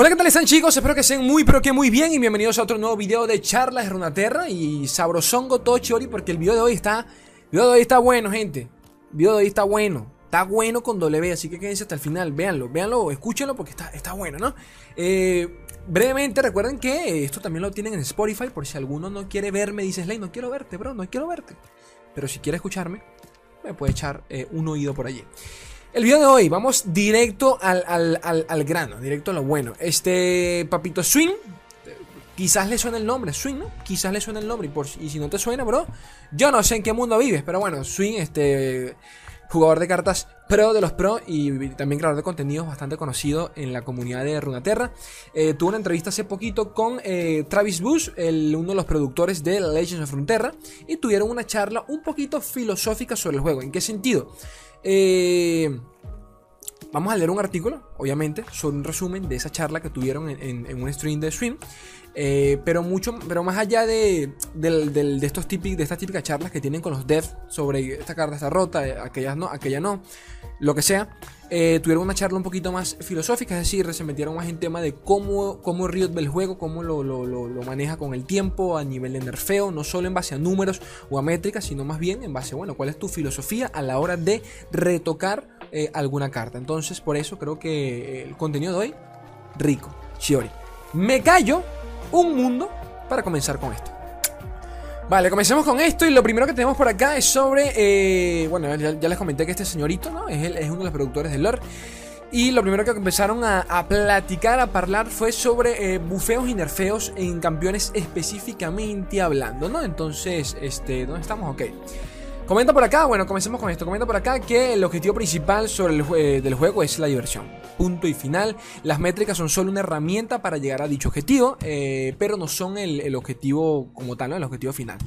Hola, ¿qué tal están chicos? Espero que estén muy pero que muy bien y bienvenidos a otro nuevo video de charlas de Runaterra y sabrosongo todo chori porque el video de hoy está... El video de hoy está bueno, gente. El video de hoy está bueno. Está bueno con W, así que quédense hasta el final, véanlo, véanlo, escúchenlo porque está, está bueno, ¿no? Eh, brevemente, recuerden que esto también lo tienen en Spotify por si alguno no quiere verme, dice Slay, no quiero verte, bro, no quiero verte. Pero si quiere escucharme, me puede echar eh, un oído por allí. El video de hoy, vamos directo al, al, grano, directo a lo bueno. Este Papito Swing, quizás le suene el nombre, Swing, ¿no? Quizás le suene el nombre. Y, por, y si no te suena, bro, yo no sé en qué mundo vives, pero bueno, Swing, este jugador de cartas pro de los pro y también creador de contenidos bastante conocido en la comunidad de Runaterra. Eh, tuvo una entrevista hace poquito con eh, Travis Bush, el, uno de los productores de Legends of Runeterra, y tuvieron una charla un poquito filosófica sobre el juego. ¿En qué sentido? Eh, vamos a leer un artículo, obviamente, sobre un resumen de esa charla que tuvieron en, un stream de stream. Eh, pero mucho, pero más allá de, estos de estas típicas charlas que tienen con los devs sobre esta carta está rota, eh, aquella no, aquella no, lo que sea, eh, tuvieron una charla un poquito más filosófica, es decir, se metieron más en tema de cómo, cómo Riot ve el juego, cómo lo, maneja con el tiempo, a nivel de nerfeo, no solo en base a números o a métricas, sino más bien en base, bueno, cuál es tu filosofía a la hora de retocar eh, alguna carta. Entonces, por eso creo que el contenido de hoy, rico, Shiori. Me callo un mundo para comenzar con esto. Vale, comencemos con esto y lo primero que tenemos por acá es sobre, eh, bueno, ya, les comenté que este señorito, ¿no? Es, es uno de los productores de lore. Y lo primero que empezaron a, platicar, a hablar, fue sobre eh, bufeos y nerfeos en campeones específicamente hablando, ¿no? Entonces, este, ¿dónde estamos? Ok. Comenta por acá, bueno, comencemos con esto. Comenta por acá que el objetivo principal sobre el del juego es la diversión. Punto y final. Las métricas son solo una herramienta para llegar a dicho objetivo, eh, pero no son el, objetivo como tal, el objetivo final.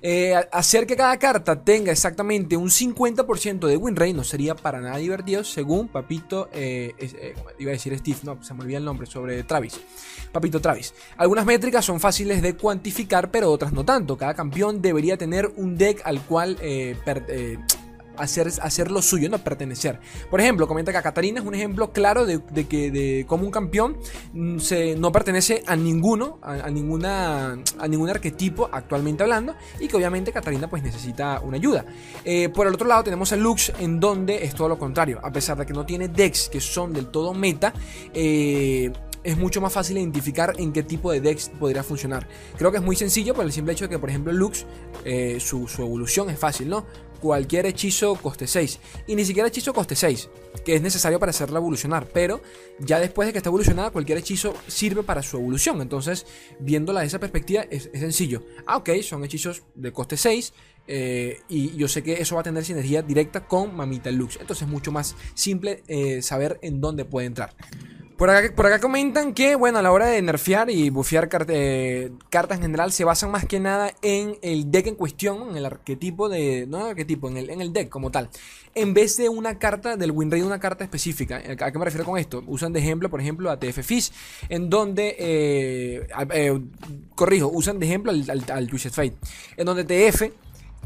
Eh, hacer que cada carta tenga exactamente un 50% de win rate no sería para nada divertido, según Papito, iba a decir Steve, no, se me olvida el nombre, sobre Travis. Papito Travis. Algunas métricas son fáciles de cuantificar, pero otras no tanto. Cada campeón debería tener un deck al cual eh, eh, hacer, hacer, lo suyo, no pertenecer. Por ejemplo, comenta que Catarina es un ejemplo claro de, que de cómo un campeón mm, se, no pertenece a ninguno, a, ninguna, a ningún arquetipo actualmente hablando, y que obviamente Catarina pues necesita una ayuda. Eh, por el otro lado tenemos a Lux, en donde es todo lo contrario, a pesar de que no tiene decks que son del todo meta, eh, es mucho más fácil identificar en qué tipo de decks podría funcionar. Creo que es muy sencillo por el simple hecho de que, por ejemplo, Lux, eh, su, evolución es fácil, ¿no? Cualquier hechizo coste 6. Y ni siquiera hechizo coste 6, que es necesario para hacerla evolucionar. Pero ya después de que está evolucionada, cualquier hechizo sirve para su evolución. Entonces, viéndola de esa perspectiva, es, sencillo. Ah, ok, son hechizos de coste 6. Eh, y yo sé que eso va a tener sinergia directa con Mamita Lux. Entonces es mucho más simple eh, saber en dónde puede entrar. Por acá, comentan que, bueno, a la hora de nerfear y bufear eh, cartas en general, se basan más que nada en el deck en cuestión, en el arquetipo de. No en el arquetipo, en el, deck como tal. En vez de una carta del win rate, una carta específica. ¿A qué me refiero con esto? Usan de ejemplo, por ejemplo, a TF Fish, en donde. Eh, eh, corrijo, usan de ejemplo al, al, al Twisted Fate, en donde TF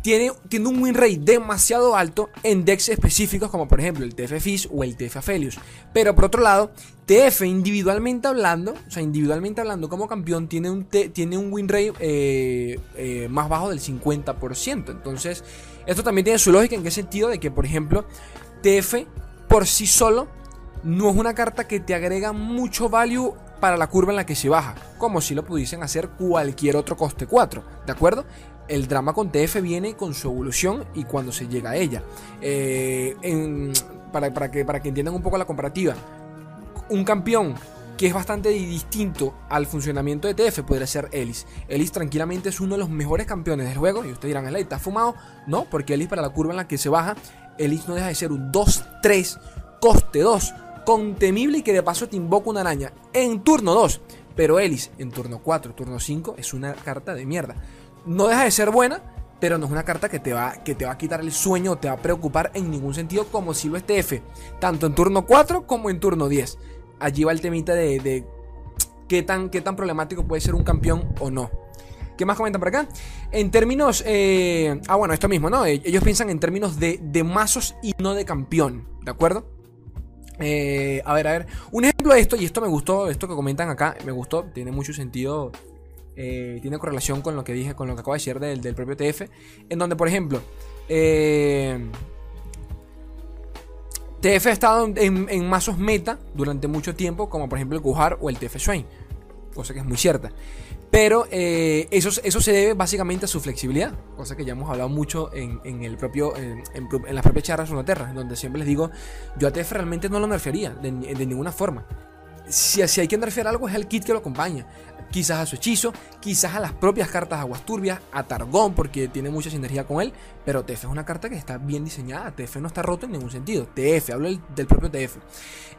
tiene, un win rate demasiado alto en decks específicos como por ejemplo el TF Fizz o el TF Aphelios. Pero por otro lado, TF individualmente hablando, o sea, individualmente hablando como campeón, tiene un, tiene un win rate eh, eh, más bajo del 50%. Entonces, esto también tiene su lógica en qué sentido de que, por ejemplo, TF por sí solo no es una carta que te agrega mucho value para la curva en la que se baja, como si lo pudiesen hacer cualquier otro coste 4, ¿de acuerdo? El drama con TF viene con su evolución y cuando se llega a ella. Eh, para, que, para que entiendan un poco la comparativa, un campeón que es bastante distinto al funcionamiento de TF podría ser Ellis. Ellis tranquilamente es uno de los mejores campeones del juego. Y ustedes dirán, ¿el está fumado? No, porque Ellis para la curva en la que se baja, Ellis no deja de ser un 2-3, coste 2, con temible y que de paso te invoca una araña en turno 2. Pero Ellis en turno 4, turno 5 es una carta de mierda no deja de ser buena, pero no es una carta que te va, que te va a quitar el sueño o te va a preocupar en ningún sentido como si lo TF, tanto en turno 4 como en turno 10. Allí va el temita de, qué, tan, qué tan problemático puede ser un campeón o no. ¿Qué más comentan por acá? En términos. Eh, ah, bueno, esto mismo, ¿no? Ellos piensan en términos de, de mazos y no de campeón, ¿de acuerdo? Eh, a ver, a ver. Un ejemplo de esto, y esto me gustó, esto que comentan acá, me gustó, tiene mucho sentido. Eh, tiene correlación con lo que dije, con lo que acabo de decir del, del propio TF. En donde, por ejemplo, eh, TF ha estado en, en mazos meta durante mucho tiempo, como por ejemplo el Kujar o el TF Swain, cosa que es muy cierta. Pero eh, eso, eso se debe básicamente a su flexibilidad, cosa que ya hemos hablado mucho en, en el propio, en, en, las propias charlas en donde siempre les digo, yo a TF realmente no lo nerfearía de, de ninguna forma. Si, si hay que nerfear algo es el kit que lo acompaña. Quizás a su hechizo, quizás a las propias cartas Aguas Turbias, a Targón, porque tiene mucha sinergia con él. Pero TF es una carta que está bien diseñada. TF no está roto en ningún sentido. TF, hablo del, del propio TF.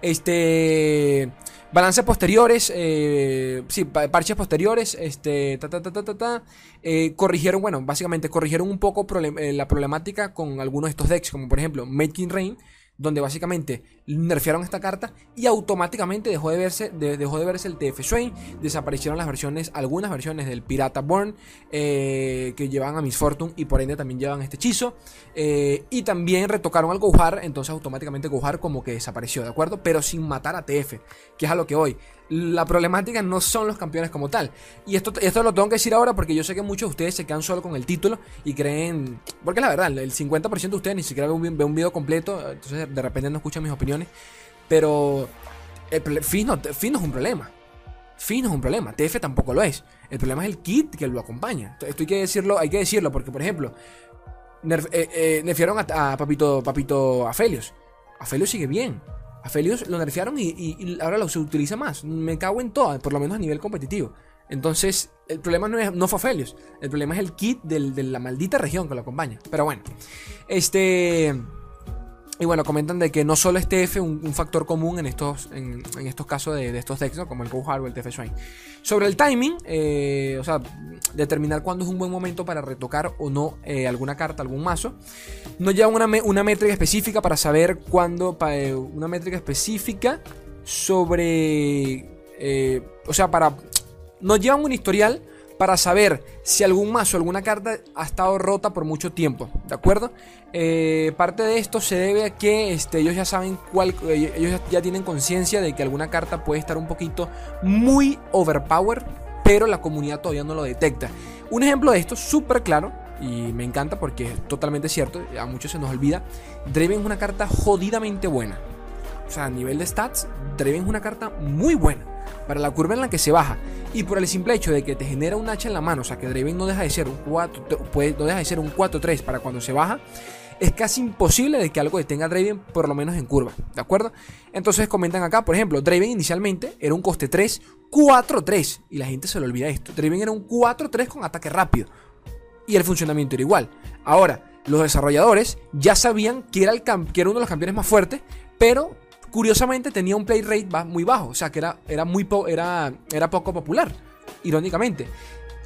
Este. Balances posteriores, eh, sí, parches posteriores, este, eh, corrigieron, bueno, básicamente corrigieron un poco eh, la problemática con algunos de estos decks, como por ejemplo Making Rain, donde básicamente nerfearon esta carta y automáticamente dejó de verse, de, dejó de verse el TF Swain, desaparecieron las versiones, algunas versiones del Pirata Born eh, que llevan a Miss Fortune y por ende también llevan este hechizo eh, y también retocaron al Gohar, entonces automáticamente Gohar como que desapareció, ¿de acuerdo? Pero sin matar a TF, que es a lo que hoy. La problemática no son los campeones como tal. Y esto, esto lo tengo que decir ahora porque yo sé que muchos de ustedes se quedan solo con el título y creen. Porque la verdad, el 50% de ustedes ni siquiera ve un, ve un video completo, entonces de repente no escuchan mis opiniones. Pero el no, Fizz no es un problema. Fizz no es un problema. TF tampoco lo es. El problema es el kit que lo acompaña. Esto hay que decirlo, hay que decirlo porque, por ejemplo, nerf, eh, eh, nerfearon a, a, Papito, Papito Aphelios. Aphelios sigue bien. A Felios lo nerfearon y, ahora lo se utiliza más. Me cago en todo, por lo menos a nivel competitivo. Entonces, el problema no, es, no fue Felios. El problema es el kit del, de la maldita región que lo acompaña. Pero bueno. Este. Y bueno, comentan de que no solo es TF un, factor común en estos, en, en estos casos de, estos decks, ¿no? como el Gohar o el TF Swain. Sobre el timing, eh, o sea, determinar cuándo es un buen momento para retocar o no eh, alguna carta, algún mazo. No lleva una, una métrica específica para saber cuándo, pa, eh, una métrica específica sobre, o sea, para, no llevan un historial para saber si algún mazo, alguna carta ha estado rota por mucho tiempo, ¿de acuerdo? Eh, parte de esto se debe a que este, ellos ya saben cuál, eh, ellos ya tienen conciencia de que alguna carta puede estar un poquito muy overpower, pero la comunidad todavía no lo detecta. Un ejemplo de esto súper claro, y me encanta porque es totalmente cierto, a muchos se nos olvida, Draven es una carta jodidamente buena. O sea, a nivel de stats, Draven es una carta muy buena para la curva en la que se baja y por el simple hecho de que te genera un hacha en la mano, o sea que Draven no deja de ser un 4, puede, no deja de ser un 4-3 para cuando se baja, es casi imposible de que algo detenga Draven por lo menos en curva, ¿de acuerdo? Entonces comentan acá, por ejemplo, Draven inicialmente era un coste 3, 4-3 y la gente se le olvida esto. Draven era un 4-3 con ataque rápido y el funcionamiento era igual. Ahora, los desarrolladores ya sabían que era, el que era uno de los campeones más fuertes, pero curiosamente tenía un play rate muy bajo, o sea que era, era, muy era, era poco popular, irónicamente.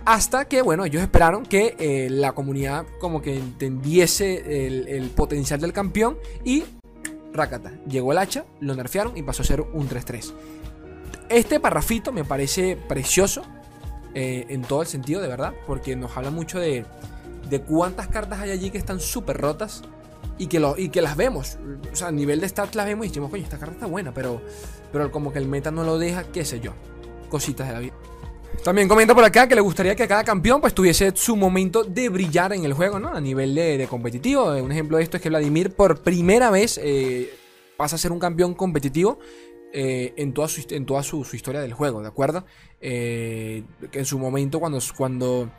Hasta que, bueno, ellos esperaron que eh, la comunidad como que entendiese el, el, potencial del campeón y Rakata. Llegó el hacha, lo nerfearon y pasó a ser un 3-3. Este parrafito me parece precioso eh, en todo el sentido, de verdad, porque nos habla mucho de, de cuántas cartas hay allí que están súper rotas y que, lo, y que las vemos. O sea, a nivel de stats las vemos y decimos, coño, esta carta está buena, pero, pero como que el meta no lo deja, qué sé yo. Cositas de la vida. También comenta por acá que le gustaría que cada campeón pues tuviese su momento de brillar en el juego, ¿no? A nivel de, competitivo. Un ejemplo de esto es que Vladimir por primera vez eh, pasa a ser un campeón competitivo eh, en toda, su, en toda su, historia del juego, ¿de acuerdo? Eh, que en su momento, cuando, cuando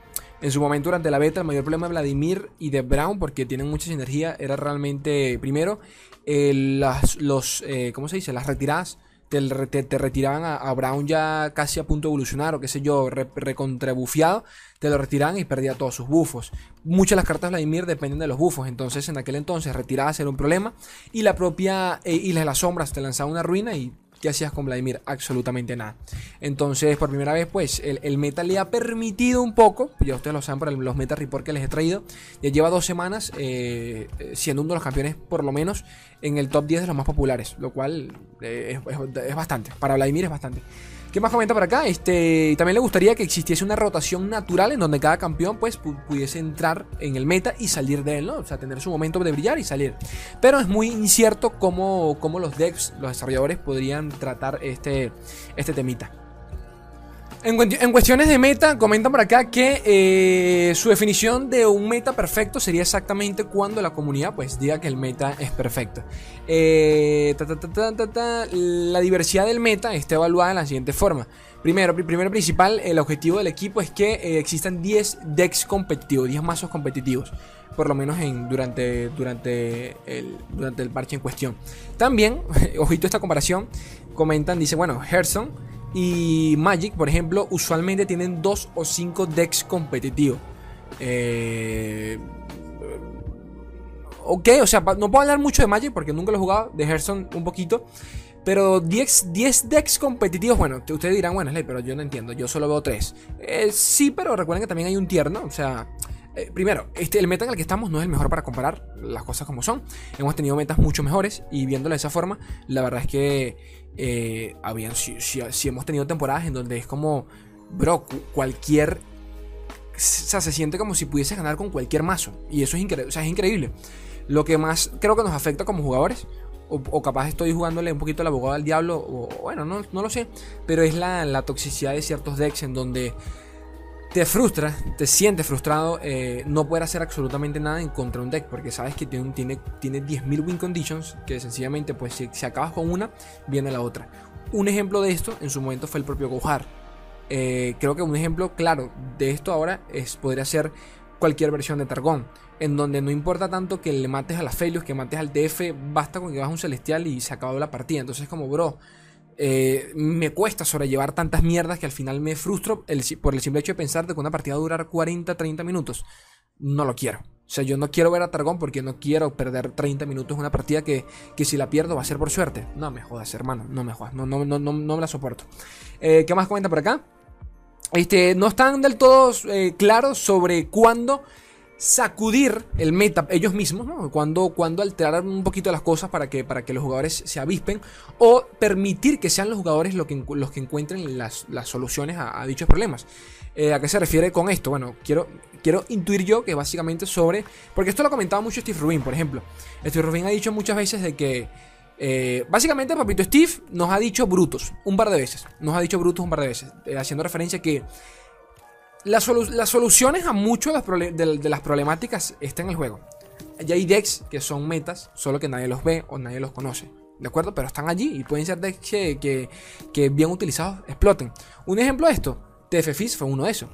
en su momento durante la beta, el mayor problema de Vladimir y de Brown, porque tienen mucha sinergia, era realmente, primero, las, los, eh, ¿cómo se dice? Las retiradas. Te, te, te retiraban a, Brown ya casi a punto de evolucionar, o qué sé yo, re, recontrabufiado, te lo retiraban y perdía todos sus bufos. Muchas de las cartas de Vladimir dependen de los bufos, entonces en aquel entonces retiradas era un problema, y la propia eh, Isla de las Sombras te lanzaba una ruina y ¿qué hacías con Vladimir? Absolutamente nada. Entonces, por primera vez, pues, el, meta le ha permitido un poco, ya ustedes lo saben por los meta report que les he traído, ya lleva dos semanas eh, siendo uno de los campeones, por lo menos, en el top 10 de los más populares, lo cual eh, es bastante. Para Vladimir es bastante. ¿Qué más comenta por acá? Este, también le gustaría que existiese una rotación natural en donde cada campeón pues pudiese entrar en el meta y salir de él, ¿no? O sea, tener su momento de brillar y salir. Pero es muy incierto cómo, cómo los devs, los desarrolladores podrían tratar este, este temita. En, cuestiones de meta, comentan por acá que eh, su definición de un meta perfecto sería exactamente cuando la comunidad pues diga que el meta es perfecto. Eh, la diversidad del meta está evaluada de la siguiente forma. Primero, primero principal, el objetivo del equipo es que eh, existan 10 decks competitivos, 10 mazos competitivos por lo menos en, durante, durante, el, durante el parche en cuestión. También, ojito esta comparación, comentan, dice, bueno, Gerson y Magic, por ejemplo, usualmente tienen dos o cinco decks competitivos. Eh, ok, o sea, no puedo hablar mucho de Magic porque nunca lo he jugado, de Hearthstone un poquito. Pero 10, 10 decks competitivos, bueno, ustedes dirán, bueno, pero yo no entiendo, yo solo veo 3. Eh, sí, pero recuerden que también hay un tierno, o sea, eh, primero, este, el meta en el que estamos no es el mejor para comparar las cosas como son. Hemos tenido metas mucho mejores y viéndolo de esa forma, la verdad es que eh, habían, si, hemos tenido temporadas en donde es como, bro, cualquier... O sea, se siente como si pudiese ganar con cualquier mazo. Y eso es, increíble o sea, es increíble. Lo que más creo que nos afecta como jugadores, o, capaz estoy jugándole un poquito el abogado al diablo, o bueno, no, lo sé, pero es la, la toxicidad de ciertos decks en donde te frustra, te sientes frustrado eh, no poder hacer absolutamente nada en contra de un deck, porque sabes que tiene, tiene, tiene 10.000 win conditions, que sencillamente, pues si, acabas con una, viene la otra. Un ejemplo de esto en su momento fue el propio Gohar. Eh, creo que un ejemplo claro de esto ahora es, podría ser cualquier versión de Targón, en donde no importa tanto que le mates a la Felios, que mates al TF, basta con que vas a un Celestial y se acabó la partida. Entonces, como, bro, eh, me cuesta sobrellevar tantas mierdas que al final me frustro por el simple hecho de pensar que una partida va a durar 40, 30 minutos. No lo quiero. O sea, yo no quiero ver a Targón porque no quiero perder 30 minutos en una partida que, si la pierdo va a ser por suerte. No me jodas, hermano. No me jodas. No, no, no, no, me la soporto. Eh, ¿Qué más comenta por acá? Este, no están del todo eh, claros sobre cuándo sacudir el meta ellos mismos, ¿no? Cuando, cuando alterar un poquito las cosas para que, para que los jugadores se avispen o permitir que sean los jugadores los que, los que encuentren las, soluciones a, dichos problemas. Eh, ¿A qué se refiere con esto? Bueno, quiero, quiero intuir yo que básicamente sobre... Porque esto lo comentaba mucho Steve Rubin, por ejemplo. Steve Rubin ha dicho muchas veces de que... Eh, básicamente, papito Steve nos ha dicho brutos un par de veces. Nos ha dicho brutos un par de veces. Eh, haciendo referencia que las, soluciones a muchas de, las problemáticas están en el juego. Ya hay decks que son metas, solo que nadie los ve o nadie los conoce. ¿De acuerdo? Pero están allí y pueden ser decks que, bien utilizados exploten. Un ejemplo de esto, TF fue uno de esos.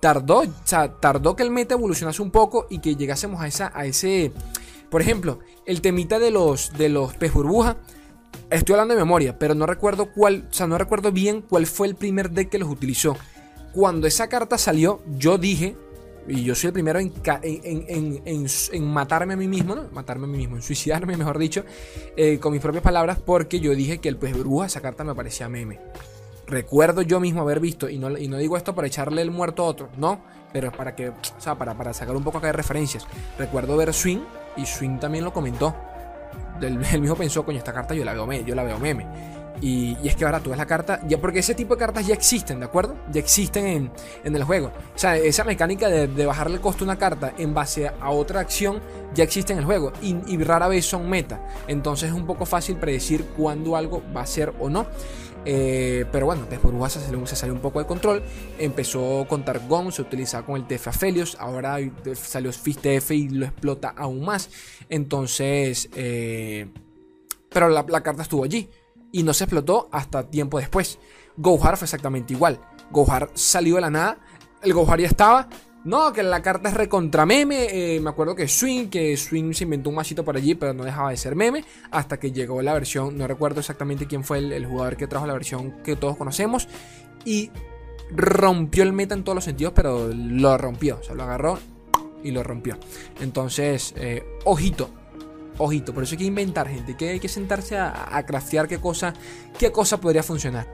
Tardó, o sea, tardó que el meta evolucionase un poco y que llegásemos a, esa, a ese... Por ejemplo, el temita de los, de los pez burbuja. Estoy hablando de memoria, pero no recuerdo cuál, o sea, no recuerdo bien cuál fue el primer deck que los utilizó cuando esa carta salió, yo dije, y yo soy el primero en, matarme a mí mismo, ¿no? Matarme a mí mismo, en suicidarme, mejor dicho, eh, con mis propias palabras, porque yo dije que el pez burbuja, esa carta me parecía meme. Recuerdo yo mismo haber visto, y no, y no digo esto para echarle el muerto a otro, no, pero para que, sea, para, para sacar un poco acá de referencias. Recuerdo ver Swing, y Swing también lo comentó. Él, mismo pensó, coño, esta carta yo la veo, yo la veo meme. Y, es que ahora tú ves la carta, ya porque ese tipo de cartas ya existen, ¿de acuerdo? Ya existen en, el juego. O sea, esa mecánica de, bajarle el costo a una carta en base a otra acción ya existe en el juego y, rara vez son meta. Entonces es un poco fácil predecir cuándo algo va a ser o no. Eh, pero bueno, después salió, se salió un poco de control. Empezó con Targon, se utilizaba con el TF Aphelios. Ahora salió Fist TF y lo explota aún más. Entonces, eh, pero la, la carta estuvo allí y no se explotó hasta tiempo después. Gohar fue exactamente igual. Gohar salió de la nada, el Gohar ya estaba. No, que la carta es recontra meme. Eh, me acuerdo que Swing, que Swing se inventó un masito por allí, pero no dejaba de ser meme. Hasta que llegó la versión, no recuerdo exactamente quién fue el, jugador que trajo la versión que todos conocemos. Y rompió el meta en todos los sentidos, pero lo rompió. O lo agarró y lo rompió. Entonces, eh, ojito, Ojito, por eso hay que inventar, gente. Que hay que sentarse a, a craftear qué cosa, qué cosa podría funcionar.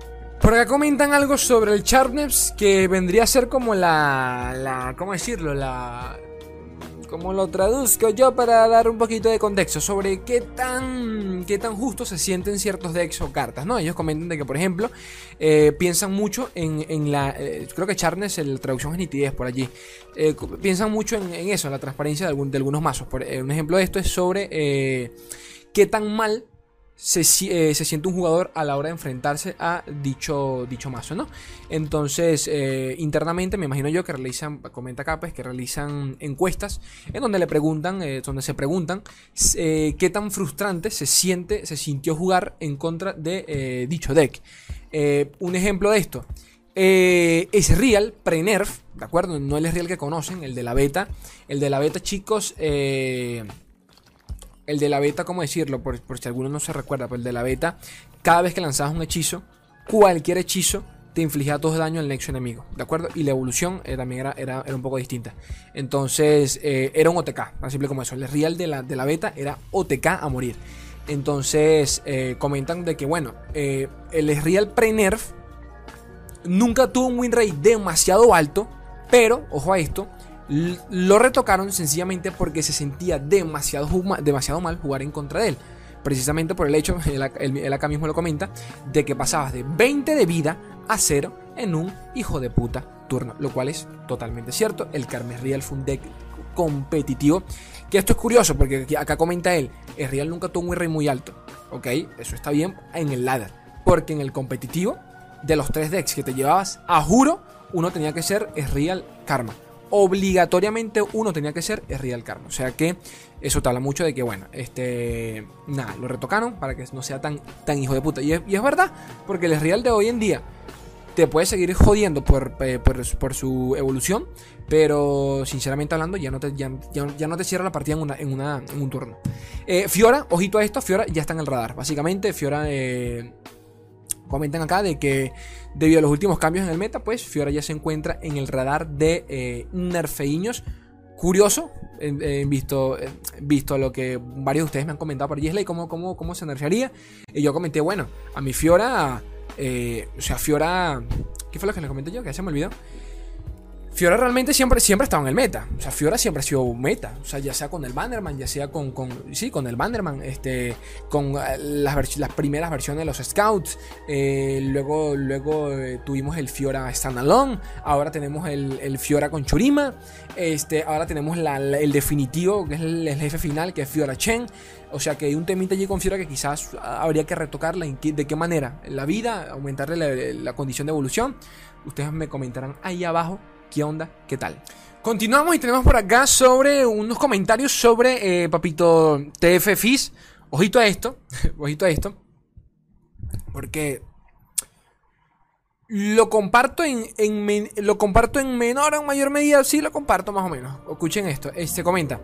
Por acá comentan algo sobre el Sharpness que vendría a ser como la, la ¿cómo decirlo? La como lo traduzco yo para dar un poquito de contexto sobre qué tan, qué tan justo se sienten ciertos decks o cartas, ¿no? Ellos comentan de que, por ejemplo, eh, piensan mucho en, la... Eh, creo que Charnes, la traducción es nitidez por allí. Eh, piensan mucho en, eso, en la transparencia de, algún, de algunos mazos. Por, un ejemplo de esto es sobre qué tan mal eh, se, siente un jugador a la hora de enfrentarse a dicho, dicho mazo, ¿no? Entonces, eh, internamente me imagino yo que realizan, comenta acá, pues, que realizan encuestas en donde le preguntan, eh, donde se preguntan qué tan frustrante se siente, se sintió jugar en contra de dicho deck. un ejemplo de esto. es Real, pre-nerf, ¿de acuerdo? No el es Real que conocen, el de la beta. El de la beta, chicos, el de la beta, ¿cómo decirlo? Por, si alguno no se recuerda, pero el de la beta, cada vez que lanzabas un hechizo, cualquier hechizo te infligía dos daño al nexo enemigo, ¿de acuerdo? Y la evolución eh, también era, era, un poco distinta. Entonces, eh, era un OTK, tan simple como eso. El real de la, de la beta era OTK a morir. Entonces, eh, comentan de que, bueno, el real pre-nerf nunca tuvo un win rate demasiado alto, pero, ojo a esto, lo retocaron sencillamente porque se sentía demasiado, demasiado mal jugar en contra de él. Precisamente por el hecho, él, acá mismo lo comenta, de que pasabas de 20 de vida a 0 en un hijo de puta turno. Lo cual es totalmente cierto. El Carmes Real fue un deck competitivo. Que esto es curioso porque acá comenta él, el Real nunca tuvo un rey muy alto. Ok, eso está bien en el ladder. Porque en el competitivo, de los tres decks que te llevabas, a juro, uno tenía que ser Real Karma obligatoriamente uno tenía que ser es Real Karma. O sea que eso te habla mucho de que, bueno, este. Nada, lo retocaron para que no sea tan, tan hijo de puta. Y es, verdad, porque el Real de hoy en día te puede seguir jodiendo por, eh, por, su evolución, pero sinceramente hablando, ya no te, ya, no te cierra la partida en, una, en, un turno. Eh, Fiora, ojito a esto, Fiora ya está en el radar. Básicamente, Fiora. Eh, comentan acá de que debido a los últimos cambios en el meta, pues Fiora ya se encuentra en el radar de eh, nerfeiños. Curioso, visto, visto lo que varios de ustedes me han comentado por Gisley, cómo, cómo, cómo se nerfearía. Y yo comenté, bueno, a mi Fiora, eh, o sea, Fiora, ¿qué fue lo que les comenté yo? Que se me olvidó. Fiora realmente siempre, siempre ha estado en el meta. O sea, Fiora siempre ha sido meta. O sea, ya sea con el Bannerman, ya sea con. con sí, con el Bannerman. Este. Con eh, las, las primeras versiones de los Scouts. Eh, luego luego eh, tuvimos el Fiora Standalone. Ahora tenemos el, Fiora con Churima. Este, ahora tenemos el definitivo, que es el, jefe final, que es Fiora Chen. O sea que hay un temita allí con Fiora que quizás habría que retocarla. ¿De qué manera? La vida, aumentarle la, la condición de evolución. Ustedes me comentarán ahí abajo ¿Qué onda? ¿Qué tal? Continuamos y tenemos por acá sobre unos comentarios sobre eh, Papito TF Fizz. Ojito a esto, ojito a esto. Porque lo comparto en, lo comparto en menor o en mayor medida. Sí, lo comparto más o menos. Escuchen esto. Este comenta.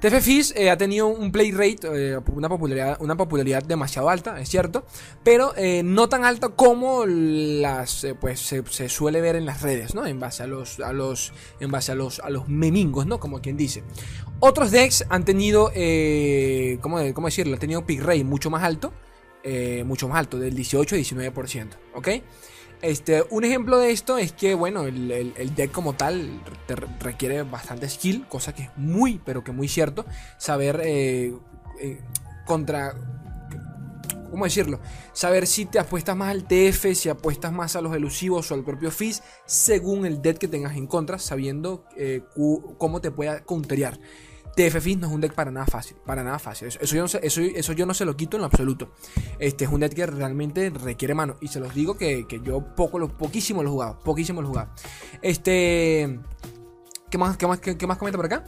TF eh, ha tenido un play rate, eh, una, popularidad, una popularidad demasiado alta, es cierto, pero eh, no tan alta como las pues se, suele ver en las redes, ¿no? En base a los, a los, en base a los, a los memingos, ¿no? Como quien dice. Otros decks han tenido, ¿cómo, ¿cómo, decirlo? Han tenido pick rate mucho más alto, mucho más alto, del 18-19%, ¿ok? Este, un ejemplo de esto es que, bueno, el, deck como tal requiere bastante skill, cosa que es muy, pero que muy cierto. Saber eh, eh, contra. ¿Cómo decirlo? Saber si te apuestas más al TF, si apuestas más a los elusivos o al propio Fizz, según el deck que tengas en contra, sabiendo eh, cómo te pueda counterear. TF no es un deck para nada fácil, para nada fácil. Eso, yo, no se, eso, yo no se lo quito en lo absoluto. Este es un deck que realmente requiere mano. Y se los digo que, yo poco, lo, poquísimo lo he jugado. Poquísimo lo he jugado. Este. ¿Qué más, qué más, qué, más comenta por acá?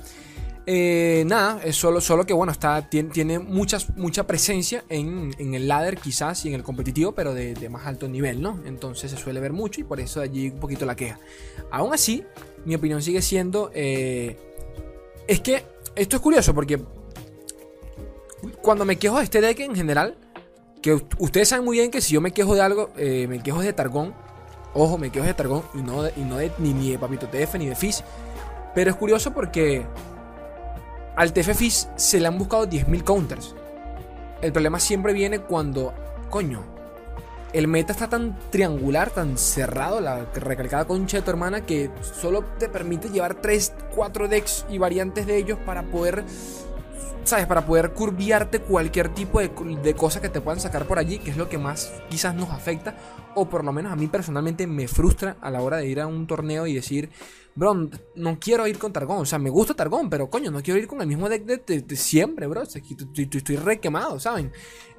Eh, nada, es solo, solo que bueno, está, tiene, muchas, mucha presencia en, el ladder quizás y en el competitivo, pero de, más alto nivel, ¿no? Entonces se suele ver mucho y por eso allí un poquito la queja. Aún así, mi opinión sigue siendo... Eh, es que esto es curioso porque cuando me quejo de este deck en general, que ustedes saben muy bien que si yo me quejo de algo, eh, me quejo de Targón. Ojo, me quejo de Targón y no de, y no de ni, de Papito TF ni de Fizz. Pero es curioso porque al TF Fizz se le han buscado 10.000 counters. El problema siempre viene cuando, coño, el meta está tan triangular, tan cerrado, la recalcada concha de tu hermana, que solo te permite llevar 3, 4 decks y variantes de ellos para poder, ¿sabes? Para poder curviarte cualquier tipo de, de cosa que te puedan sacar por allí, que es lo que más quizás nos afecta, o por lo menos a mí personalmente me frustra a la hora de ir a un torneo y decir, bro, no quiero ir con Targón. O sea, me gusta Targón, pero coño, no quiero ir con el mismo deck de, siempre, bro. Estoy, estoy, re quemado, ¿saben?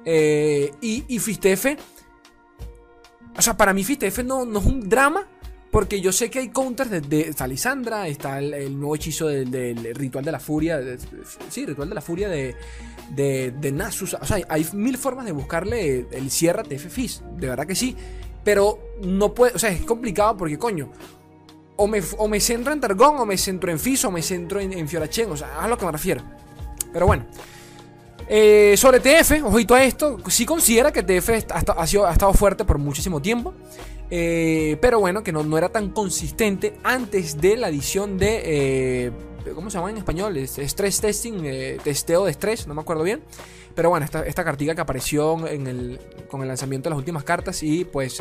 Eh, y, y Fistefe. O sea, para mí Fistefe no, no es un drama. Porque yo sé que hay counters de, de está Lisandra, está el, nuevo hechizo del, ritual de la furia. sí, ritual de la furia de, de, Nasus. O sea, hay mil formas de buscarle el cierre TF Fizz. De verdad que sí. Pero no puede. O sea, es complicado porque, coño o me, centro en Targón, o me centro en Fizz, o me centro en, en. O sea, a lo que me refiero. Pero bueno. Eh, sobre TF, ojito a esto, sí considera que TF ha, sido, ha estado fuerte por muchísimo tiempo. Eh, pero bueno, que no, no, era tan consistente antes de la edición de. Eh, ¿Cómo se llama en español? Stress testing, testeo de estrés, no me acuerdo bien. Pero bueno, esta, esta cartilla que apareció en el, con el lanzamiento de las últimas cartas y pues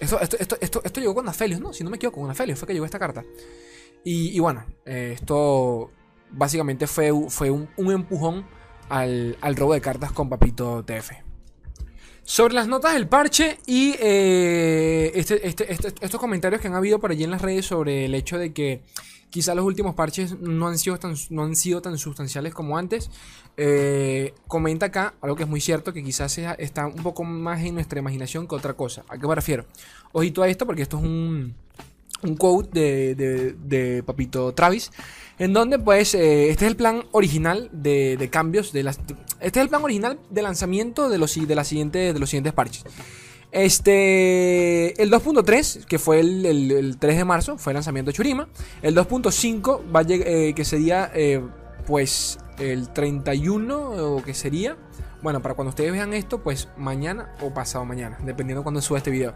esto, esto, esto, esto, llegó con Aphelios, ¿no? Si no me equivoco, con Aphelios fue que llegó esta carta. Y, bueno, esto básicamente fue, fue un, empujón al, robo de cartas con Papito TF. Sobre las notas del parche y eh, este, este, este, estos comentarios que han habido por allí en las redes sobre el hecho de que quizá los últimos parches no han sido tan, no han sido tan sustanciales como antes. Eh, comenta acá algo que es muy cierto, que quizás está un poco más en nuestra imaginación que otra cosa. ¿A qué me refiero? Ojito a esto porque esto es un, un quote de, Papito Travis, en donde pues eh, este es el plan original de, cambios, de las, este es el plan original de lanzamiento de los, de, de los siguientes parches. Este, el 2.3, que fue el, 3 de marzo, fue el lanzamiento de Churima. El 2.5, va eh, que sería pues el 31 o que sería. Bueno, para cuando ustedes vean esto, pues mañana o pasado mañana, dependiendo de cuando suba este video.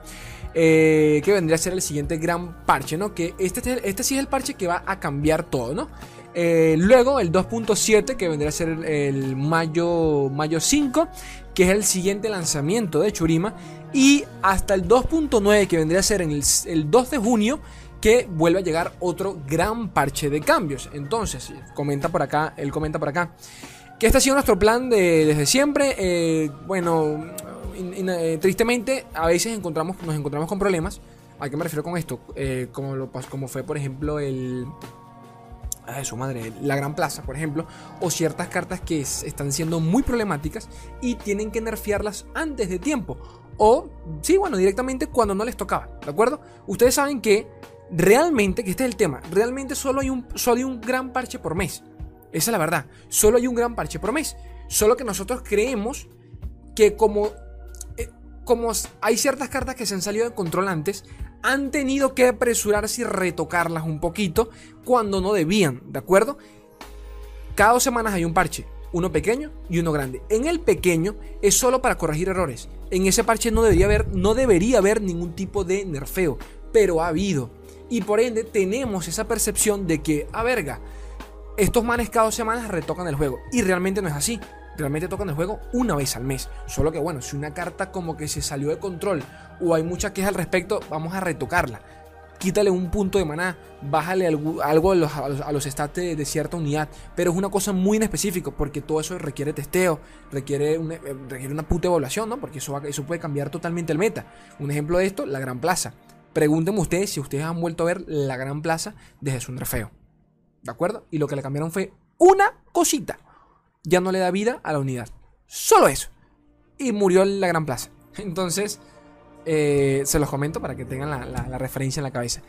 Eh, que vendría a ser el siguiente gran parche, ¿no? Que este, este sí es el parche que va a cambiar todo, ¿no? Eh, luego el 2.7, que vendría a ser el, mayo, mayo 5, que es el siguiente lanzamiento de Churima. Y hasta el 2.9, que vendría a ser el, el 2 de junio, que vuelve a llegar otro gran parche de cambios. Entonces, comenta por acá, él comenta por acá, que este ha sido nuestro plan de, desde siempre. Eh, bueno, eh, tristemente, a veces nos encontramos con problemas. ¿A qué me refiero con esto? Eh, como, como fue, por ejemplo, el... Su madre, la Gran Plaza, por ejemplo, o ciertas cartas que están siendo muy problemáticas y tienen que nerfearlas antes de tiempo. O, sí, bueno, directamente cuando no les tocaba, ¿de acuerdo? Ustedes saben que realmente, que este es el tema, realmente solo hay un, solo hay un gran parche por mes. Esa es la verdad. Solo hay un gran parche por mes. Solo que nosotros creemos que como, eh, como hay ciertas cartas que se han salido de control antes, han tenido que apresurarse y retocarlas un poquito cuando no debían, ¿de acuerdo? Cada dos semanas hay un parche, uno pequeño y uno grande. En el pequeño es solo para corregir errores. En ese parche no debería haber, no debería haber ningún tipo de nerfeo, pero ha habido. Y por ende tenemos esa percepción de que, a ah, verga, estos manes cada dos semanas retocan el juego. Y realmente no es así. Realmente tocan el juego una vez al mes. Solo que bueno, si una carta como que se salió de control o hay mucha queja al respecto, vamos a retocarla. Quítale un punto de maná, bájale algo, a, los, stats de, cierta unidad. Pero es una cosa muy en específico porque todo eso requiere testeo, requiere una, eh, una puta evaluación, ¿no? Porque eso, eso puede cambiar totalmente el meta. Un ejemplo de esto, la Gran Plaza. Pregúntenme ustedes si ustedes han vuelto a ver la Gran Plaza desde su nerfeo. ¿De acuerdo? Y lo que le cambiaron fue una cosita. Ya no le da vida a la unidad. Solo eso. Y murió la Gran Plaza. Entonces, eh, se los comento para que tengan la, referencia en la cabeza.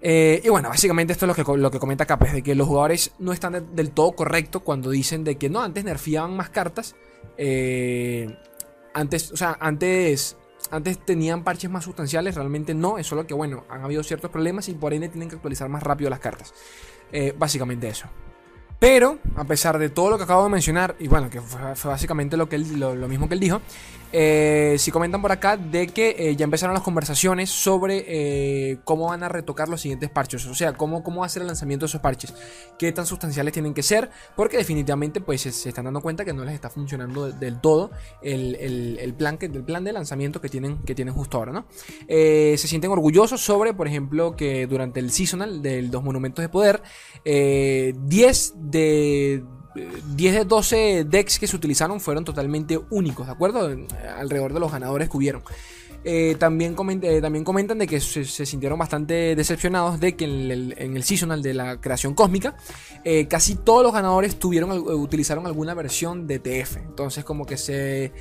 Eh, y bueno, básicamente esto es lo que, lo que comenta Capes, de que los jugadores no están del todo correctos cuando dicen de que no, antes nerfeaban más cartas. Eh, antes, o sea, antes antes tenían parches más sustanciales, realmente no, es solo que bueno, han habido ciertos problemas y por ende tienen que actualizar más rápido las cartas. Eh, básicamente eso. Pero, a pesar de todo lo que acabo de mencionar, y bueno, que fue, básicamente lo, que lo, mismo que él dijo, eh, sí comentan por acá de que eh, ya empezaron las conversaciones sobre eh, cómo van a retocar los siguientes parches, o sea, cómo, cómo hacer el lanzamiento de esos parches, qué tan sustanciales tienen que ser, porque definitivamente pues se, están dando cuenta que no les está funcionando del todo el, plan, que, el plan de lanzamiento que tienen, que tienen justo ahora, ¿no? se sienten orgullosos sobre, por ejemplo, que durante el seasonal de los monumentos de poder, 10 de 10 de 12 decks que se utilizaron fueron totalmente únicos, ¿de acuerdo? Alrededor de los ganadores que hubieron. Eh, también, eh, también comentan de que se, sintieron bastante decepcionados de que en el, seasonal de la creación cósmica eh, casi todos los ganadores utilizaron alguna versión de TF. Entonces como que se,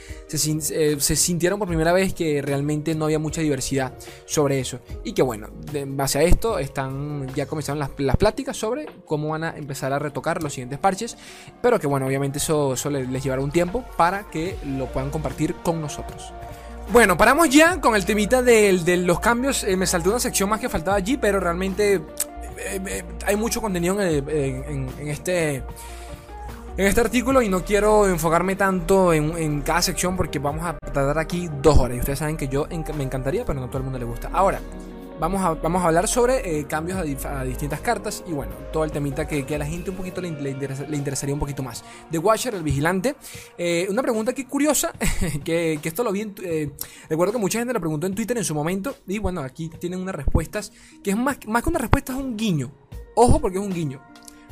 sintieron por primera vez que realmente no había mucha diversidad sobre eso. Y que bueno, en base a esto están ya comenzaron las, las pláticas sobre cómo van a empezar a retocar los siguientes parches. Pero que bueno, obviamente eso, eso les llevará un tiempo para que lo puedan compartir con nosotros. Bueno, paramos ya con el temita de, los cambios. Eh, me saltó una sección más que faltaba allí, pero realmente eh, eh, hay mucho contenido en, este en este artículo y no quiero enfocarme tanto en, cada sección porque vamos a tardar aquí dos horas. Y ustedes saben que yo me encantaría, pero no a todo el mundo le gusta. Ahora, Vamos a, vamos a hablar sobre eh, cambios a, distintas cartas y bueno, todo el temita que, a la gente un poquito le, interesaría un poquito más. The Watcher, el vigilante. Eh, una pregunta aquí curiosa, que, esto lo vi en, eh, recuerdo que mucha gente lo preguntó en Twitter en su momento y bueno, aquí tienen unas respuestas que es más, más que una respuesta, es un guiño. Ojo porque es un guiño.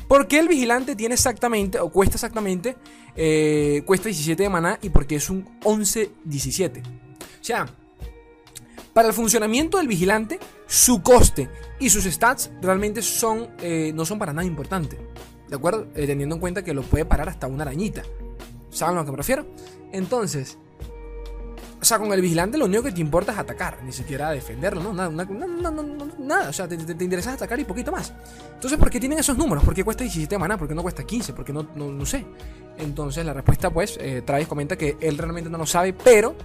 ¿Por qué el vigilante tiene exactamente, o cuesta exactamente, cuesta 17 de maná y porque es un 11-17? O sea, para el funcionamiento del vigilante, su coste y sus stats realmente son, eh, no son para nada importantes. ¿De acuerdo? Eh, teniendo en cuenta que lo puede parar hasta una arañita. ¿Saben a lo que me refiero? Entonces, o sea, con el vigilante lo único que te importa es atacar, ni siquiera defenderlo, ¿no? Nada, nada, o sea, te, te, interesa atacar y poquito más. Entonces, ¿por qué tienen esos números? ¿Por qué cuesta 17 maná? ¿Por qué no cuesta 15? ¿Por qué no, no, sé? Entonces, la respuesta, pues, eh, Travis comenta que él realmente no lo sabe, pero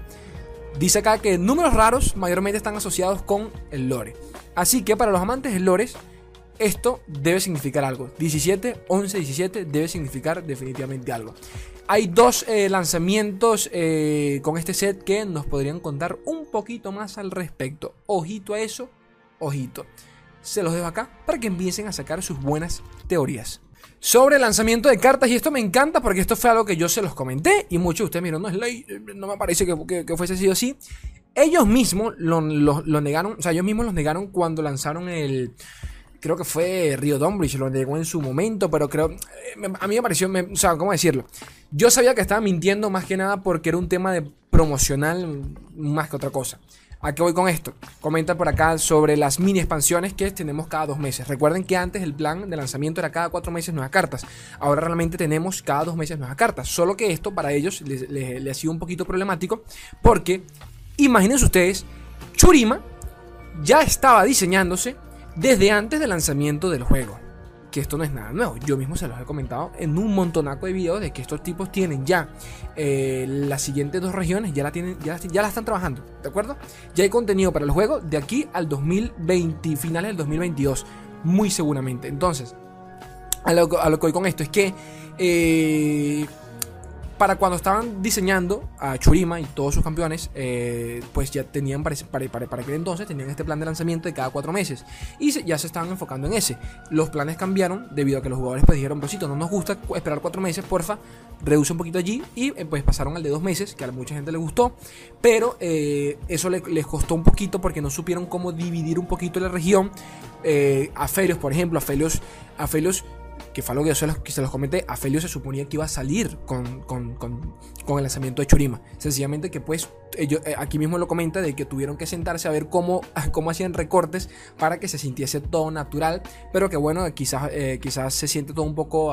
Dice acá que números raros mayormente están asociados con el lore. Así que para los amantes del lore, esto debe significar algo. 17, 11, 17 debe significar definitivamente algo. Hay dos eh, lanzamientos eh, con este set que nos podrían contar un poquito más al respecto. Ojito a eso, ojito. Se los dejo acá para que empiecen a sacar sus buenas teorías sobre el lanzamiento de cartas. Y esto me encanta porque esto fue algo que yo se los comenté. Y muchos de ustedes miren, no es ley, no me parece que, fuese sido así. Ellos mismos lo, negaron, o sea, ellos mismos los negaron cuando lanzaron el. Creo que fue Río Donbridge, lo negó en su momento, pero creo. Eh, a mí me pareció, o sea, ¿cómo decirlo? Yo sabía que estaba mintiendo más que nada porque era un tema de promocional más que otra cosa. ¿A qué voy con esto? Comenta por acá sobre las mini expansiones que tenemos cada dos meses. Recuerden que antes el plan de lanzamiento era cada cuatro meses nuevas cartas. Ahora realmente tenemos cada dos meses nuevas cartas. Solo que esto para ellos les, ha sido un poquito problemático porque, imagínense ustedes, Churima ya estaba diseñándose desde antes del lanzamiento del juego que esto no es nada nuevo. Yo mismo se los he comentado en un montonaco de videos de que estos tipos tienen ya eh, las siguientes dos regiones, ya la, tienen, ya, ya la están trabajando, ¿de acuerdo? Ya hay contenido para el juego de aquí al 2020, finales del 2022, muy seguramente. Entonces, a lo, a lo que voy con esto es que... Eh, para cuando estaban diseñando a Churima y todos sus campeones, eh, pues ya tenían para, para, para, aquel entonces, tenían este plan de lanzamiento de cada cuatro meses. Y ya se estaban enfocando en ese. Los planes cambiaron debido a que los jugadores pues dijeron, Brosito, no nos gusta esperar cuatro meses, porfa, reduce un poquito allí. Y eh, pues pasaron al de dos meses, que a mucha gente le gustó. Pero eh, eso les costó un poquito porque no supieron cómo dividir un poquito la región. a Felios, por ejemplo, a Felios, a Felios que fue algo que yo se los, se los comenté, Afelio se suponía que iba a salir con, el lanzamiento de Churima. Sencillamente que pues ellos, eh, aquí mismo lo comenta de que tuvieron que sentarse a ver cómo, cómo hacían recortes para que se sintiese todo natural, pero que bueno, quizás, eh, quizás se siente todo un poco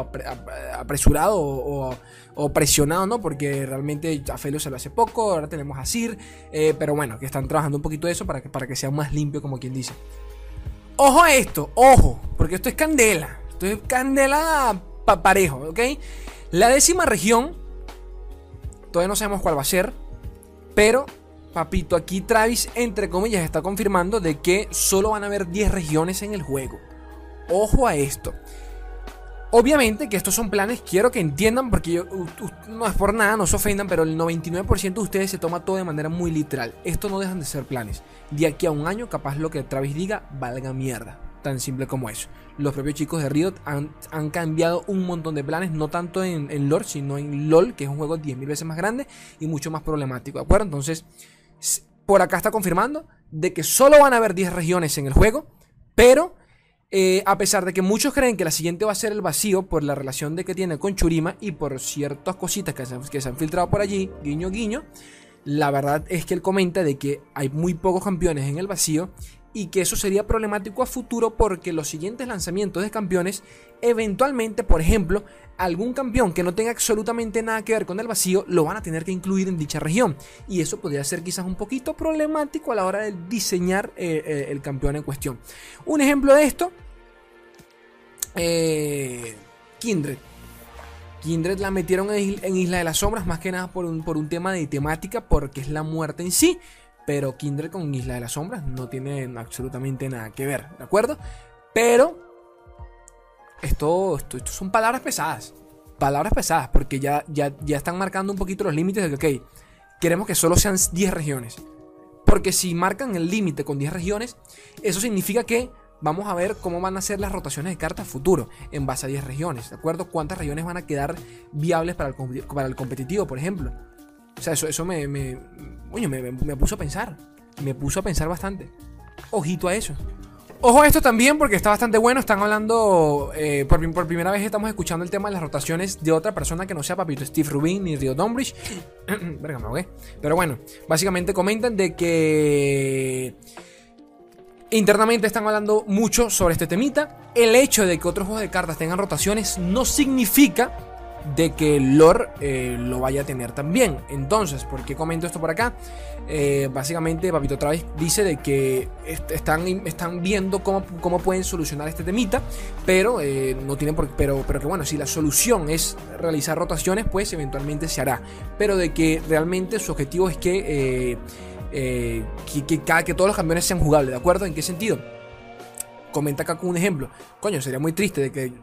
apresurado o, presionado, ¿no? Porque realmente Afelio se lo hace poco, ahora tenemos a Sir, eh, pero bueno, que están trabajando un poquito eso para que, para que sea más limpio como quien dice. Ojo a esto, ojo, porque esto es candela. Entonces, candela parejo, ¿ok? La décima región, todavía no sabemos cuál va a ser, pero, papito, aquí Travis, entre comillas, está confirmando de que solo van a haber 10 regiones en el juego. Ojo a esto. Obviamente que estos son planes, quiero que entiendan, porque yo, no es por nada, no se ofendan, pero el 99% de ustedes se toma todo de manera muy literal. Esto no dejan de ser planes. De aquí a un año, capaz lo que Travis diga valga mierda. Tan simple como eso. Los propios chicos de Riot han, cambiado un montón de planes, no tanto en, en lore, sino en LOL, que es un juego 10.000 veces más grande y mucho más problemático, ¿de acuerdo? Entonces, por acá está confirmando de que solo van a haber 10 regiones en el juego, pero eh, a pesar de que muchos creen que la siguiente va a ser el vacío por la relación de que tiene con Churima y por ciertas cositas que se, que se han filtrado por allí, guiño guiño, la verdad es que él comenta de que hay muy pocos campeones en el vacío y que eso sería problemático a futuro porque los siguientes lanzamientos de campeones, eventualmente, por ejemplo, algún campeón que no tenga absolutamente nada que ver con el vacío, lo van a tener que incluir en dicha región. Y eso podría ser quizás un poquito problemático a la hora de diseñar eh, eh, el campeón en cuestión. Un ejemplo de esto eh, Kindred. Kindred la metieron en Isla de las Sombras más que nada por un, por un tema de temática, porque es la muerte en sí. Pero Kindred con Isla de las Sombras no tiene absolutamente nada que ver, ¿de acuerdo? Pero esto, esto, son palabras pesadas. Palabras pesadas, porque ya, ya, ya están marcando un poquito los límites de que, ok, queremos que solo sean 10 regiones. Porque si marcan el límite con 10 regiones, eso significa que vamos a ver cómo van a ser las rotaciones de cartas futuro en base a 10 regiones, ¿de acuerdo? ¿Cuántas regiones van a quedar viables para el, para el competitivo, por ejemplo? O sea, eso, eso me, me, me, puso a pensar. Me puso a pensar bastante. Ojito a eso. Ojo a esto también porque está bastante bueno. Están hablando, eh, por, por, primera vez estamos escuchando el tema de las rotaciones de otra persona que no sea Papito Steve Rubin ni Rio Dombridge. Verga, me Pero bueno, básicamente comentan de que Internamente están hablando mucho sobre este temita. El hecho de que otros juegos de cartas tengan rotaciones no significa de que lore eh, lo vaya a tener también. Entonces, ¿por qué comento esto por acá? Eh, básicamente, Papito Travis dice de que están, están viendo cómo, cómo pueden solucionar este temita, pero eh, no tienen por, pero, pero que bueno, si la solución es realizar rotaciones, pues eventualmente se hará. Pero de que realmente su objetivo es que eh, que, que, todos los campeones sean jugables, ¿de acuerdo? ¿En qué sentido? Comenta acá con un ejemplo. Coño, sería muy triste de que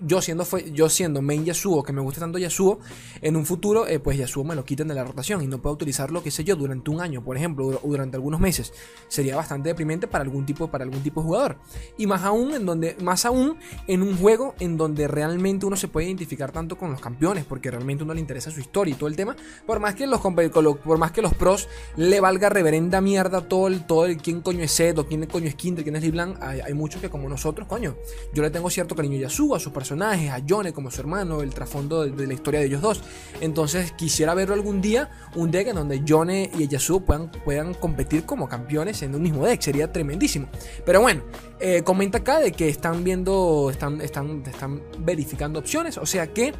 yo siendo, fue, yo siendo main Yasuo, que me gusta tanto Yasuo, en un futuro, eh, pues Yasuo me lo quiten de la rotación y no puedo utilizarlo, qué sé yo, durante un año, por ejemplo, o durante algunos meses. Sería bastante deprimente para algún tipo, para algún tipo de jugador. Y más aún, en donde, más aún en un juego en donde realmente uno se puede identificar tanto con los campeones, porque realmente uno le interesa su historia y todo el tema. Por más que los, por más que los pros le valga reverenda mierda todo el, todo el quién coño es Zed o quién coño es Kindred, quién es Liblan, hay, hay muchos que como nosotros, coño, yo le tengo cierto cariño a Yasuo, a sus personajes, a Yone como su hermano, el trasfondo de, la historia de ellos dos. Entonces quisiera verlo algún día, un deck en donde Yone y Yasuo puedan, puedan competir como campeones en un mismo deck, sería tremendísimo. Pero bueno, eh, comenta acá de que están viendo, están, están, están verificando opciones, o sea que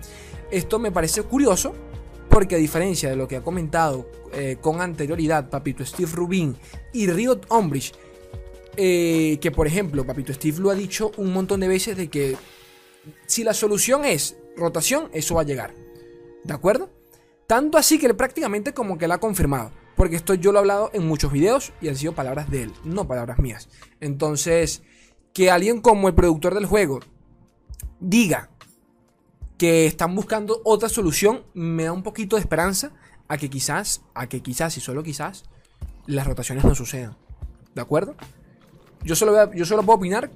esto me parece curioso. Porque a diferencia de lo que ha comentado eh, con anterioridad Papito Steve Rubin y Riot Ombridge, eh, que por ejemplo Papito Steve lo ha dicho un montón de veces de que si la solución es rotación, eso va a llegar. ¿De acuerdo? Tanto así que prácticamente como que la ha confirmado. Porque esto yo lo he hablado en muchos videos y han sido palabras de él, no palabras mías. Entonces, que alguien como el productor del juego diga que están buscando otra solución, me da un poquito de esperanza a que quizás, a que quizás y solo quizás, las rotaciones no sucedan. ¿De acuerdo? Yo solo, yo solo puedo opinar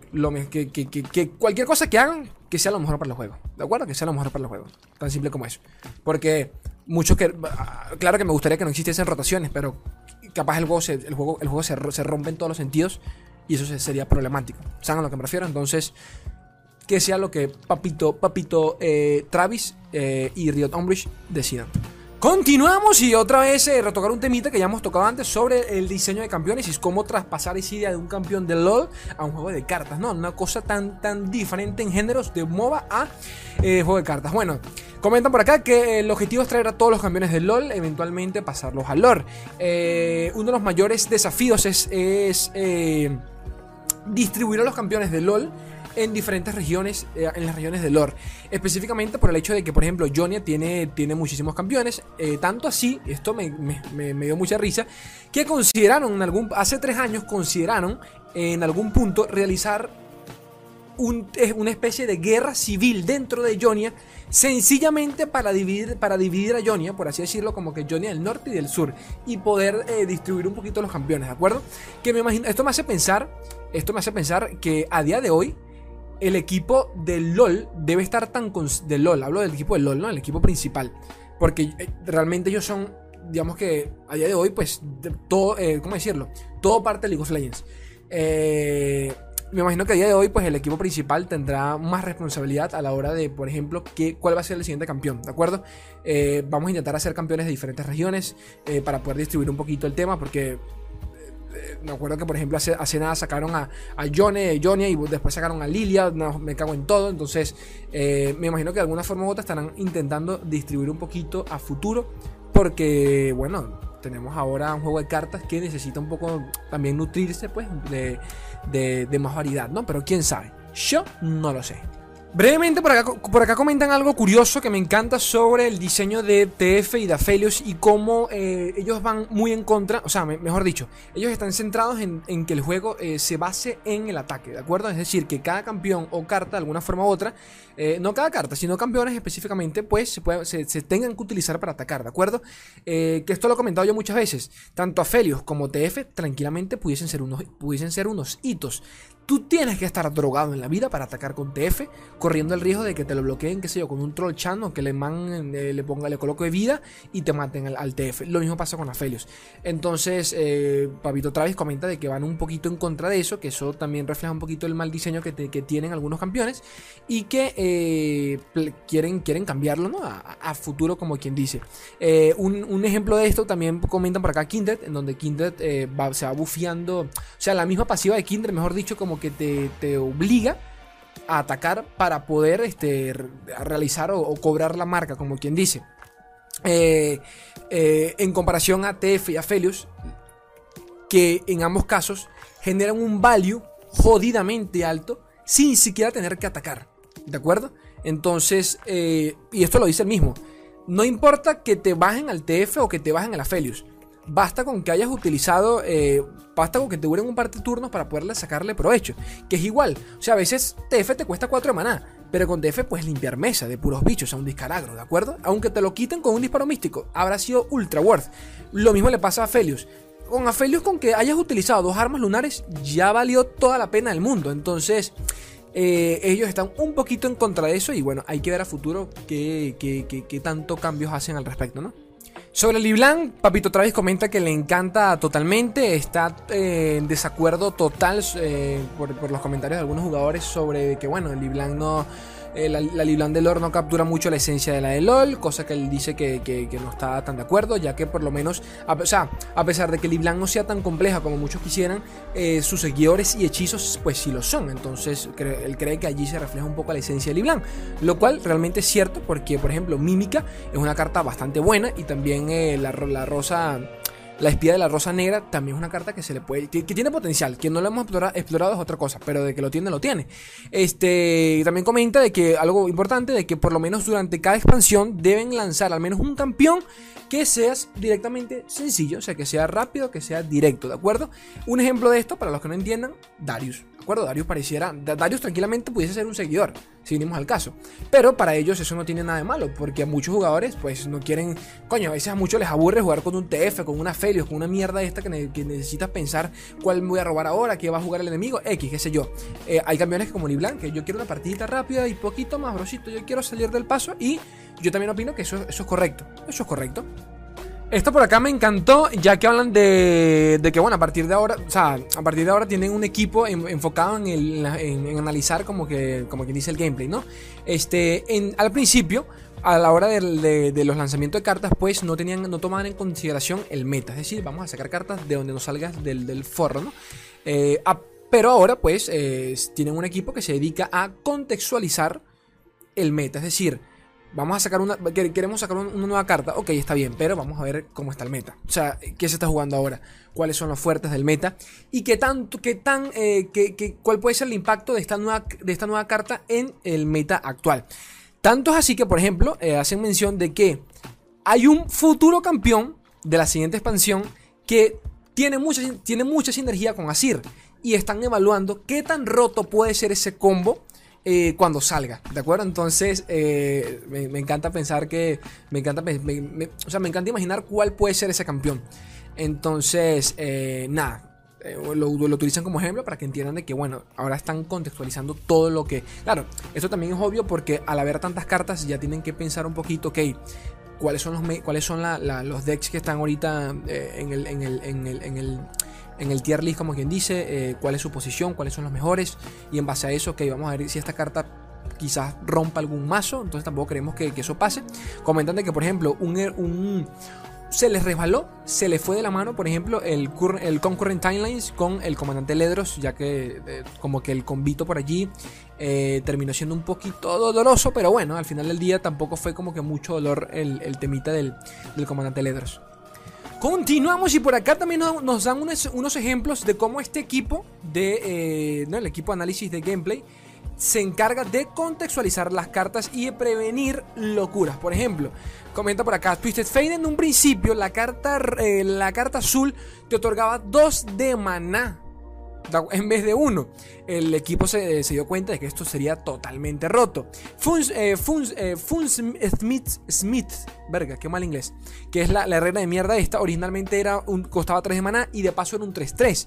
que, cualquier cosa que hagan, que sea lo mejor para el juego. ¿De acuerdo? Que sea lo mejor para el juego. Tan simple como eso. Porque muchos que. Ah, claro que me gustaría que no existiesen rotaciones, pero capaz el juego se, el juego, el juego se, rompe en todos los sentidos. Y eso sería problemático. ¿Saben a lo que me refiero? Entonces, que sea lo que Papito, Papito eh, Travis eh, y Riot Umbridge decidan. Continuamos y otra vez eh, retocar un temita que ya hemos tocado antes sobre el diseño de campeones y cómo traspasar esa idea de un campeón de LOL a un juego de cartas, ¿no? Una cosa tan, tan diferente en géneros de MOBA a eh, juego de cartas. Bueno, comentan por acá que el objetivo es traer a todos los campeones de LOL, eventualmente pasarlos a LOL. Eh, uno de los mayores desafíos es, es distribuir a los campeones de LOL en diferentes regiones, eh, en las regiones de lore. Específicamente por el hecho de que, por ejemplo, Jonia tiene, tiene muchísimos campeones. Eh, tanto así, esto me, dio mucha risa, que consideraron, en algún, hace tres años, consideraron en algún punto realizar una especie de guerra civil dentro de Jonia, sencillamente para dividir, para dividir a Jonia, por así decirlo, como que Jonia del norte y del sur, y poder eh, distribuir un poquito los campeones, ¿de acuerdo? Que me imagino, esto me hace pensar, esto me hace pensar que a día de hoy el equipo del LOL debe estar tan del LOL, hablo del equipo del LOL, ¿no? El equipo principal, porque eh, realmente ellos son, digamos que a día de hoy, pues todo, eh, ¿cómo decirlo? Todo parte de League of Legends. Eh, me imagino que a día de hoy, pues el equipo principal tendrá más responsabilidad a la hora de, por ejemplo, qué, cuál va a ser el siguiente campeón, ¿de acuerdo? Vamos a intentar hacer campeones de diferentes regiones para poder distribuir un poquito el tema, porque me acuerdo que, por ejemplo, hace, hace nada sacaron a, a Johnny, Johnny y después sacaron a Lilia. me cago en todo. Entonces, me imagino que de alguna forma u otra estarán intentando distribuir un poquito a futuro. Porque, bueno, tenemos ahora un juego de cartas que necesita un poco también nutrirse, pues, de de, más variedad, ¿no? Pero quién sabe. Yo no lo sé. Brevemente por acá, comentan algo curioso que me encanta sobre el diseño de TF y de Aphelios y cómo eh, ellos van muy en contra, o sea, mejor dicho, ellos están centrados en, que el juego eh, se base en el ataque, ¿de acuerdo? Es decir, que cada campeón o carta, de alguna forma u otra, eh, no cada carta, sino campeones específicamente, pues se, se, tengan que utilizar para atacar, ¿de acuerdo? que esto lo he comentado yo muchas veces, tanto Aphelios como TF tranquilamente pudiesen ser unos, pudiesen ser unos hitos Tú tienes que estar drogado en la vida para atacar con TF, corriendo el riesgo de que te lo bloqueen, qué sé yo, con un troll chan o que le man, eh, le ponga, le coloque vida y te maten al, TF. Lo mismo pasa con Aphelios. Entonces, eh, Papito Travis comenta de que van un poquito en contra de eso, que eso también refleja un poquito el mal diseño que, tienen algunos campeones y que eh, quieren, quieren cambiarlo a, futuro, como quien dice. Un, ejemplo de esto también comentan por acá Kindred, en donde Kindred se va bufiando, o sea, la misma pasiva de Kindred, mejor dicho, como que te, obliga a atacar para poder este, realizar o, cobrar la marca, como quien dice. Eh, eh, en comparación a TF y a Felius, que en ambos casos generan un value jodidamente alto sin siquiera tener que atacar. ¿De acuerdo? Entonces, eh, y esto lo dice el mismo. No importa que te bajen al TF o que te bajen al Aphelios basta con que hayas utilizado, eh, basta con que te duren un par de turnos para poderle sacarle provecho. Que es igual, o sea, a veces TF te cuesta 4 de maná, pero con TF puedes limpiar mesa de puros bichos a un discaragro, ¿de acuerdo? Aunque te lo quiten con un disparo místico, habrá sido ultra worth. Lo mismo le pasa a Felius. Con Aphelios, con que hayas utilizado dos armas lunares, ya valió toda la pena del mundo. Entonces, eh, ellos están un poquito en contra de eso y bueno, hay que ver a futuro qué, qué tanto cambios hacen al respecto, ¿no? Sobre LeBlanc, Papito Travis comenta que le encanta totalmente, está eh, en desacuerdo total eh, por, los comentarios de algunos jugadores sobre que, bueno, LeBlanc no eh, la, la Liblan de LOL no captura mucho la esencia de la de LOL, cosa que él dice que, no está tan de acuerdo, ya que por lo menos, a, o sea, a pesar de que Liblan no sea tan compleja como muchos quisieran, eh, sus seguidores y hechizos pues sí lo son, entonces él cree que allí se refleja un poco la esencia de Liblan, lo cual realmente es cierto porque, por ejemplo, Mímica es una carta bastante buena y también eh, la, la rosa la espía de la rosa negra también es una carta que se le puede. que, tiene potencial. Que no lo hemos explorado, es otra cosa. Pero de que lo tiene, lo tiene. Este. También comenta de que algo importante. De que por lo menos durante cada expansión deben lanzar al menos un campeón que sea directamente sencillo. O sea, que sea rápido, que sea directo. ¿De acuerdo? Un ejemplo de esto, para los que no entiendan, Darius acuerdo? Darius pareciera. Darius tranquilamente pudiese ser un seguidor, si venimos al caso. Pero para ellos eso no tiene nada de malo, porque a muchos jugadores, pues no quieren. Coño, a veces a muchos les aburre jugar con un TF, con una Felios, con una mierda esta que, necesitas pensar cuál me voy a robar ahora, qué va a jugar el enemigo, X, qué sé yo. Eh, hay campeones como Liblan, que yo quiero una partidita rápida y poquito más, brosito. Yo quiero salir del paso y yo también opino que eso, eso es correcto. Eso es correcto. Esto por acá me encantó, ya que hablan de, que, bueno, a partir de ahora, o sea, a partir de ahora tienen un equipo enfocado en, el, analizar como que, como quien dice el gameplay, ¿no? Este, en, al principio, a la hora de, los lanzamientos de cartas, pues no tenían, no tomaban en consideración el meta, es decir, vamos a sacar cartas de donde nos salgas del, del forro, ¿no? Eh, pero ahora, pues, tienen un equipo que se dedica a contextualizar el meta, es decir, Vamos a sacar una. Queremos sacar una nueva carta. Ok, está bien, pero vamos a ver cómo está el meta. O sea, qué se está jugando ahora. Cuáles son los fuertes del meta. Y qué tanto, qué tan. Eh, cuál puede ser el impacto de esta, nueva, de esta nueva carta en el meta actual. Tanto es así que, por ejemplo, eh, hacen mención de que hay un futuro campeón de la siguiente expansión que tiene mucha, tiene mucha sinergia con Asir. y están evaluando qué tan roto puede ser ese combo eh, cuando salga, ¿de acuerdo? Entonces, eh, me, encanta pensar que, me encanta, o sea, me encanta imaginar cuál puede ser ese campeón. Entonces, eh, nada, lo, utilizan como ejemplo para que entiendan de que, bueno, ahora están contextualizando todo lo que... Claro, esto también es obvio porque al haber tantas cartas ya tienen que pensar un poquito, ok, cuáles son los, cuáles son los decks que están ahorita en, el, en, el, en, el, en el tier list, como quien dice, eh, cuál es su posición, cuáles son los mejores. Y en base a eso, que vamos a ver si esta carta quizás rompa algún mazo. Entonces tampoco queremos que, eso pase. Comentan de que, por ejemplo, un, un, se les resbaló, se les fue de la mano, por ejemplo, el, el Concurrent Timelines con el comandante Ledros, ya que eh, como que el convito por allí eh, terminó siendo un poquito doloroso, pero bueno, al final del día tampoco fue como que mucho dolor el, temita del, del comandante Ledros. Continuamos y por acá también nos, dan unos, ejemplos de cómo este equipo de eh, el equipo de análisis de gameplay se encarga de contextualizar las cartas y de prevenir locuras. Por ejemplo, comenta por acá, Twisted Fate en un principio la carta, eh, la carta azul te otorgaba 2 de maná en vez de uno. El equipo se, dio cuenta de que esto sería totalmente roto. Funs, eh, eh, Smith, Smith, verga, qué mal inglés, que es la, la de mierda esta, originalmente era un, costaba 3 de maná y de paso era un 3-3.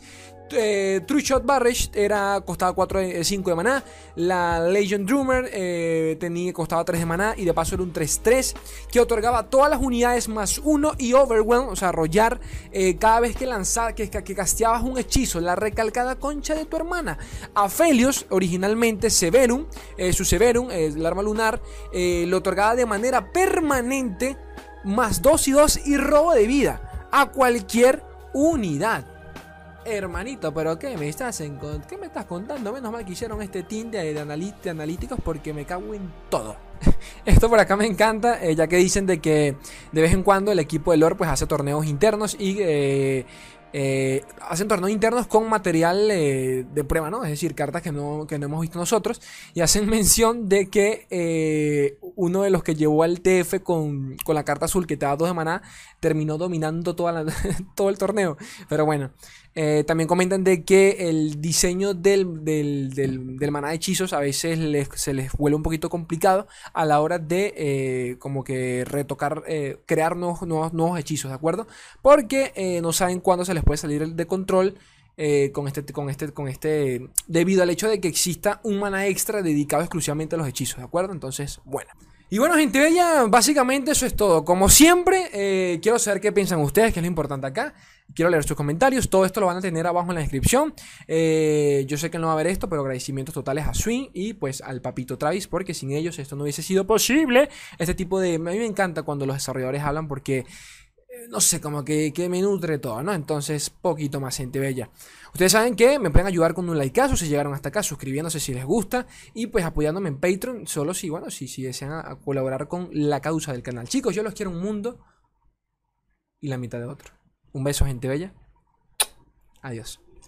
Eh, True Shot Barrage era, costaba 4 5 de maná. La Legion Drummer eh, tenía, costaba 3 de maná y de paso era un 3-3 que otorgaba todas las unidades más 1 y Overwhelm, o sea, arrollar eh, cada vez que lanzabas, que, que un hechizo, la recalcada concha de tu hermana. Aphelios, originalmente Severum, su Severum, el arma lunar, lo otorgaba de manera permanente más 2 y 2 y robo de vida a cualquier unidad. Hermanito, pero ¿qué me estás en ¿Qué me estás contando? Menos mal que hicieron este team de, analíticos porque me cago en todo. Esto por acá me encanta, eh, ya que dicen de que de vez en cuando el equipo de lore pues hace torneos internos y eh, eh, hacen torneos internos con material de prueba, ¿no? Es decir, cartas que no, que no hemos visto nosotros. Y hacen mención de que uno de los que llevó al TF con, con, la carta azul que te da dos de maná terminó dominando todo el torneo. Pero bueno, eh, también comentan de que el diseño del, del, del, maná de hechizos a veces se les vuelve un poquito complicado a la hora de eh, como que retocar, eh, crear nuevos, nuevos, hechizos, ¿de acuerdo? Porque no saben cuándo se les puede salir de control. con este, con este, con este, debido al hecho de que exista un mana extra dedicado exclusivamente a los hechizos, ¿de acuerdo? Entonces, bueno. Y bueno, gente bella, básicamente eso es todo. Como siempre, eh, quiero saber qué piensan ustedes, que es lo importante acá. Quiero leer sus comentarios. Todo esto lo van a tener abajo en la descripción. Eh, yo sé que no va a haber esto, pero agradecimientos totales a Swing y pues al papito Travis, porque sin ellos esto no hubiese sido posible. Este tipo de... A mí me encanta cuando los desarrolladores hablan porque no sé, como que, me nutre todo, ¿no? Entonces, poquito más gente bella. Ustedes saben que me pueden ayudar con un likeazo si llegaron hasta acá, suscribiéndose si les gusta y pues apoyándome en Patreon, solo si, bueno, si, si desean colaborar con la causa del canal. Chicos, yo los quiero un mundo y la mitad de otro. Un beso, gente bella. Adiós.